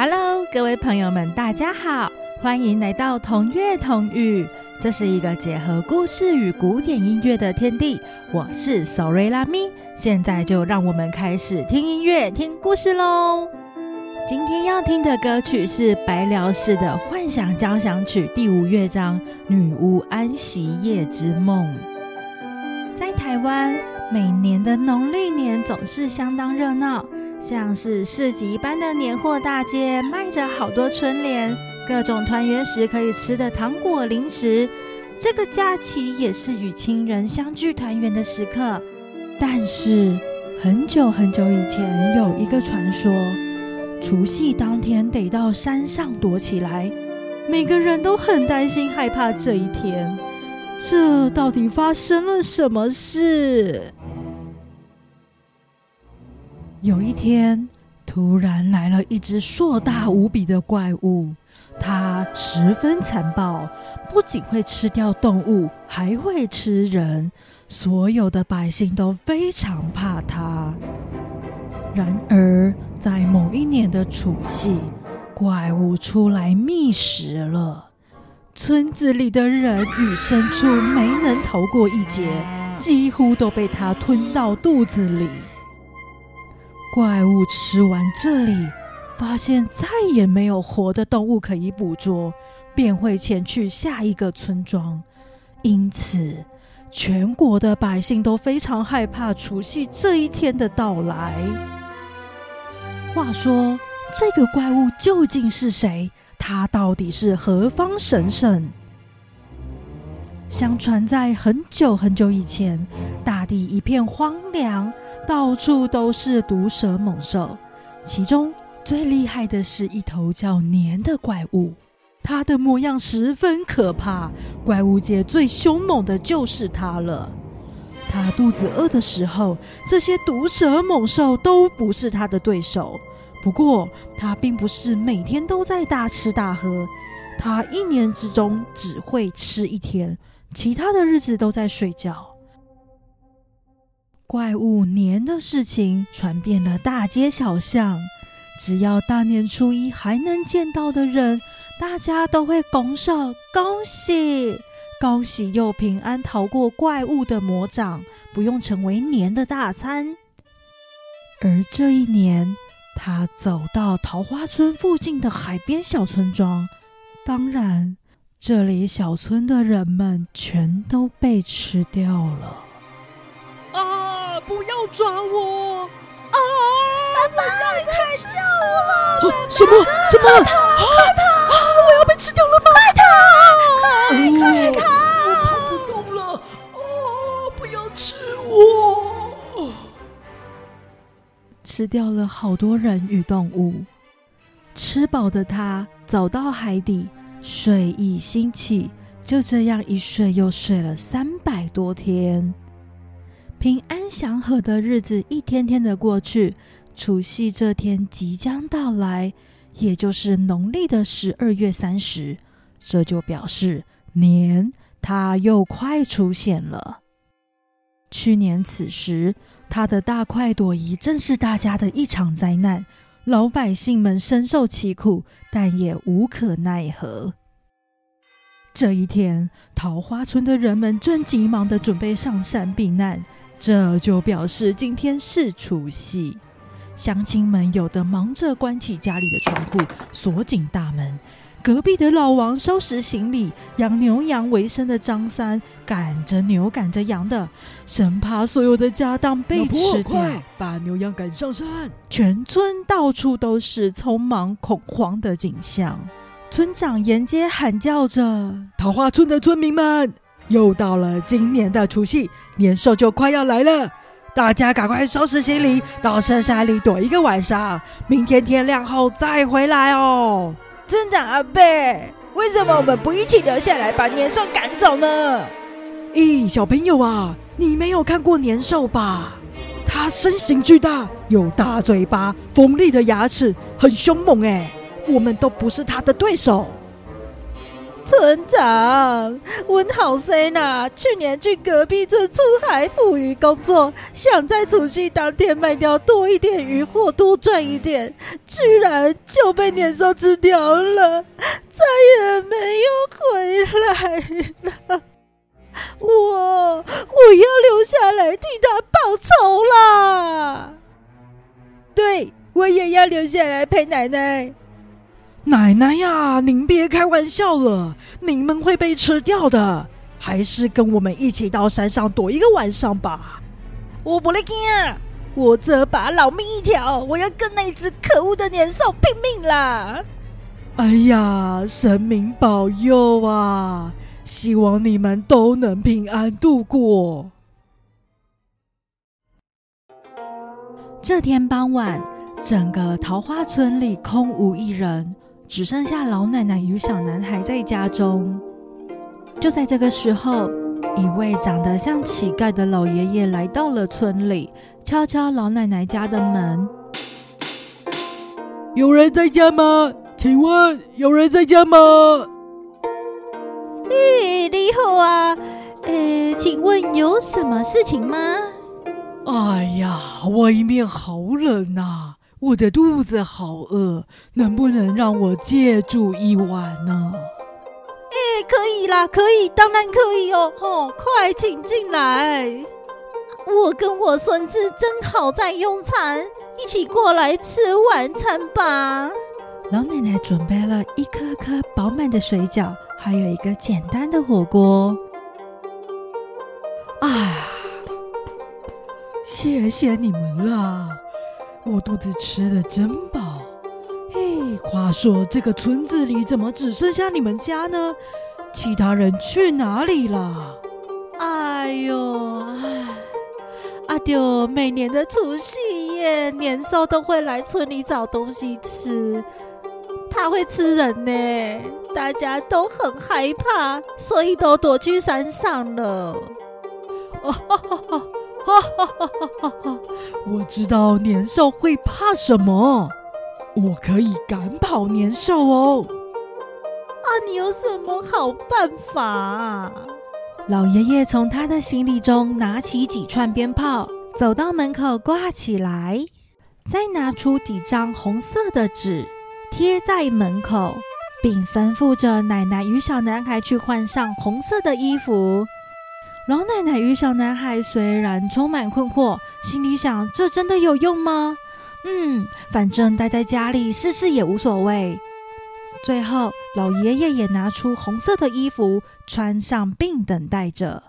Hello，各位朋友们，大家好，欢迎来到同乐同语。这是一个结合故事与古典音乐的天地。我是 Sorry 拉咪，现在就让我们开始听音乐、听故事喽。今天要听的歌曲是白辽士的《幻想交响曲》第五乐章《女巫安息夜之梦》。在台湾，每年的农历年总是相当热闹。像是市集般的年货大街，卖着好多春联，各种团圆时可以吃的糖果零食。这个假期也是与亲人相聚团圆的时刻。但是很久很久以前，有一个传说，除夕当天得到山上躲起来，每个人都很担心害怕这一天。这到底发生了什么事？有一天，突然来了一只硕大无比的怪物，它十分残暴，不仅会吃掉动物，还会吃人。所有的百姓都非常怕它。然而，在某一年的除夕，怪物出来觅食了，村子里的人与牲畜没能逃过一劫，几乎都被它吞到肚子里。怪物吃完这里，发现再也没有活的动物可以捕捉，便会前去下一个村庄。因此，全国的百姓都非常害怕除夕这一天的到来。话说，这个怪物究竟是谁？他到底是何方神圣？相传，在很久很久以前，大地一片荒凉。到处都是毒蛇猛兽，其中最厉害的是一头叫年的怪物，它的模样十分可怕，怪物界最凶猛的就是它了。它肚子饿的时候，这些毒蛇猛兽都不是它的对手。不过，它并不是每天都在大吃大喝，它一年之中只会吃一天，其他的日子都在睡觉。怪物年的事情传遍了大街小巷，只要大年初一还能见到的人，大家都会拱手恭喜，恭喜又平安逃过怪物的魔掌，不用成为年的大餐。而这一年，他走到桃花村附近的海边小村庄，当然，这里小村的人们全都被吃掉了。不要抓我！啊！爸爸，快救我！什么？什么？快跑！我要被吃掉了吗？快逃！快快逃！我跑不动了！哦，不要吃我！吃掉了好多人与动物。吃饱的他走到海底，睡意兴起，就这样一睡又睡了三百多天。平安祥和的日子一天天的过去，除夕这天即将到来，也就是农历的十二月三十，这就表示年它又快出现了。去年此时，他的大快朵颐正是大家的一场灾难，老百姓们深受其苦，但也无可奈何。这一天，桃花村的人们正急忙的准备上山避难。这就表示今天是除夕，乡亲们有的忙着关起家里的窗户，锁紧大门；隔壁的老王收拾行李，养牛羊为生的张三赶着牛赶着羊的，生怕所有的家当被吃掉，把牛羊赶上山。全村到处都是匆忙恐慌的景象，村长沿街喊叫着：“桃花村的村民们！”又到了今年的除夕，年兽就快要来了，大家赶快收拾行李，到深山里躲一个晚上，明天天亮后再回来哦。村长阿贝，为什么我们不一起留下来把年兽赶走呢？咦，小朋友啊，你没有看过年兽吧？它身形巨大，有大嘴巴、锋利的牙齿，很凶猛哎，我们都不是它的对手。村长，温好生呐，去年去隔壁村出海捕鱼工作，想在除夕当天卖掉多一点鱼货，多赚一点，居然就被年兽吃掉了，再也没有回来了。我我要留下来替他报仇啦！对，我也要留下来陪奶奶。奶奶呀，您别开玩笑了，你们会被吃掉的。还是跟我们一起到山上躲一个晚上吧。我不来惊，我这把老命一条，我要跟那只可恶的年兽拼命啦！哎呀，神明保佑啊！希望你们都能平安度过。这天傍晚，整个桃花村里空无一人。只剩下老奶奶与小男孩在家中。就在这个时候，一位长得像乞丐的老爷爷来到了村里，敲敲老奶奶家的门：“有人在家吗？请问有人在家吗？”“咦，你好啊，呃，请问有什么事情吗？”“哎呀，外面好冷呐。”我的肚子好饿，能不能让我借住一晚呢？哎，可以啦，可以，当然可以哦。哦，快请进来，我跟我孙子正好在用餐，一起过来吃晚餐吧。老奶奶准备了一颗颗饱满的水饺，还有一个简单的火锅。啊，谢谢你们了。我肚子吃的真饱，嘿，话说这个村子里怎么只剩下你们家呢？其他人去哪里了？哎呦，阿丢，每年的除夕夜，年兽都会来村里找东西吃，他会吃人呢，大家都很害怕，所以都躲去山上了。哦哈哈哈。哈哈哈哈哈！我知道年兽会怕什么，我可以赶跑年兽哦。啊，你有什么好办法？老爷爷从他的行李中拿起几串鞭炮，走到门口挂起来，再拿出几张红色的纸贴在门口，并吩咐着奶奶与小男孩去换上红色的衣服。老奶奶与小男孩虽然充满困惑，心里想：这真的有用吗？嗯，反正待在家里试试也无所谓。最后，老爷爷也拿出红色的衣服穿上，并等待着。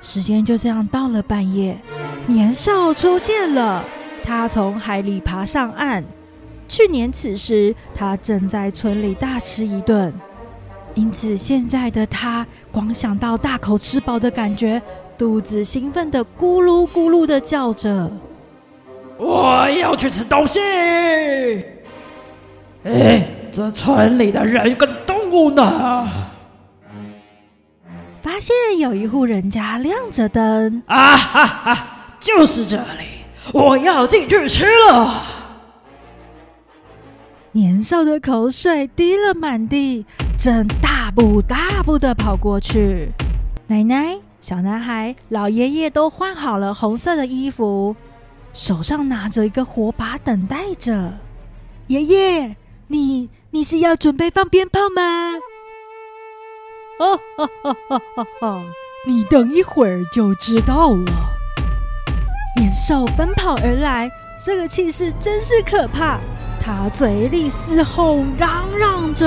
时间就这样到了半夜，年少出现了。他从海里爬上岸。去年此时，他正在村里大吃一顿。因此，现在的他光想到大口吃饱的感觉，肚子兴奋的咕噜咕噜的叫着：“我要去吃东西！”哎，这村里的人跟动物呢？发现有一户人家亮着灯，啊哈哈，就是这里，我要进去吃了。年少的口水滴了满地。正大步大步的跑过去，奶奶、小男孩、老爷爷都换好了红色的衣服，手上拿着一个火把，等待着。爷爷，你你是要准备放鞭炮吗？哈哈哈哈哈哈！你等一会儿就知道了。年兽奔跑而来，这个气势真是可怕。他嘴里嘶吼嚷嚷着：“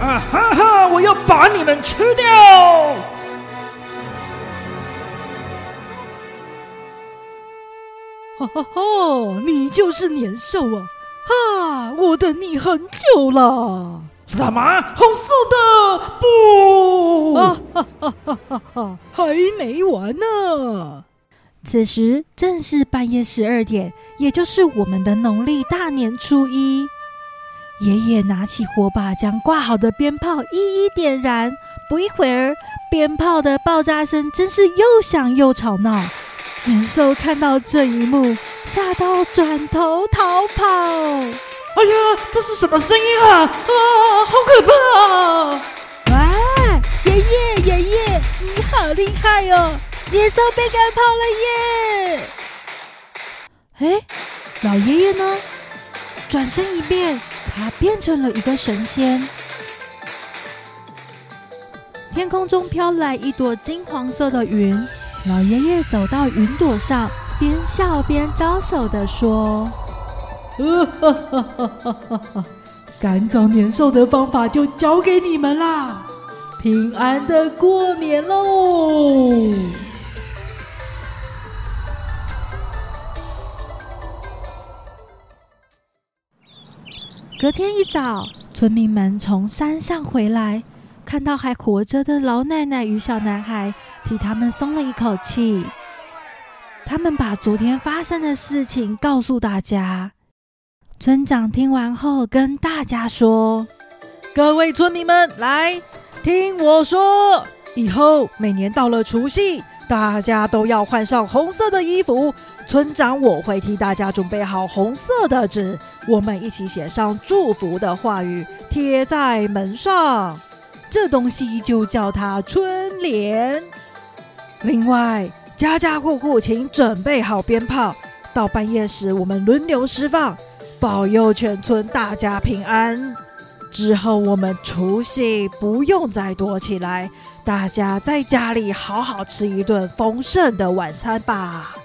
啊哈哈！我要把你们吃掉！”哈哈哈！你就是年兽啊！哈，我等你很久了。什么？红色的？不！啊哈哈哈哈哈！还没完呢。此时正是半夜十二点，也就是我们的农历大年初一。爷爷拿起火把，将挂好的鞭炮一一点燃。不一会儿，鞭炮的爆炸声真是又响又吵闹。年兽看到这一幕，吓到转头逃跑。哎呀，这是什么声音啊？啊，好可怕啊！哇，爷爷爷爷，你好厉害哦！年兽被赶跑了耶！哎，老爷爷呢？转身一变，他变成了一个神仙。天空中飘来一朵金黄色的云，老爷爷走到云朵上，边笑边招手的说：“哈哈哈哈哈哈！赶走年兽的方法就交给你们啦，平安的过年喽！”隔天一早，村民们从山上回来。看到还活着的老奶奶与小男孩，替他们松了一口气。他们把昨天发生的事情告诉大家。村长听完后，跟大家说：“各位村民们，来听我说，以后每年到了除夕，大家都要换上红色的衣服。村长我会替大家准备好红色的纸，我们一起写上祝福的话语，贴在门上。”这东西就叫它春联。另外，家家户户请准备好鞭炮，到半夜时我们轮流释放，保佑全村大家平安。之后我们除夕不用再躲起来，大家在家里好好吃一顿丰盛的晚餐吧。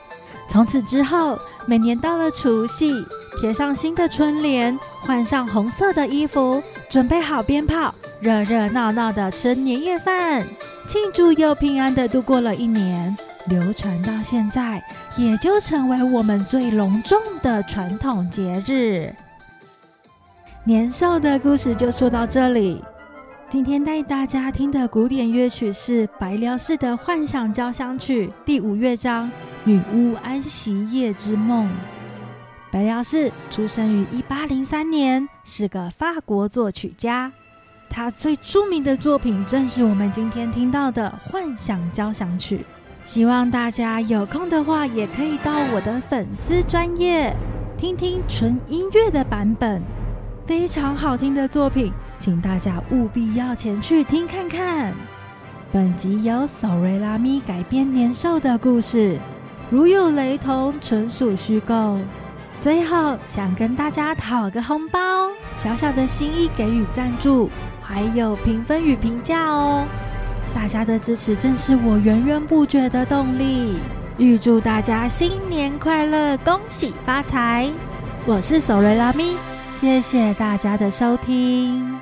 从此之后，每年到了除夕，贴上新的春联，换上红色的衣服，准备好鞭炮。热热闹闹的吃年夜饭，庆祝又平安的度过了一年，流传到现在，也就成为我们最隆重的传统节日。年兽的故事就说到这里。今天带大家听的古典乐曲是白辽士的《幻想交响曲》第五乐章《女巫安息夜之梦》。白辽士出生于一八零三年，是个法国作曲家。他最著名的作品正是我们今天听到的《幻想交响曲》。希望大家有空的话，也可以到我的粉丝专业听听纯音乐的版本，非常好听的作品，请大家务必要前去听看看。本集由索瑞拉咪改编年兽的故事，如有雷同，纯属虚构。最后想跟大家讨个红包，小小的心意给予赞助。还有评分与评价哦，大家的支持正是我源源不绝的动力。预祝大家新年快乐，恭喜发财！我是索瑞拉咪，谢谢大家的收听。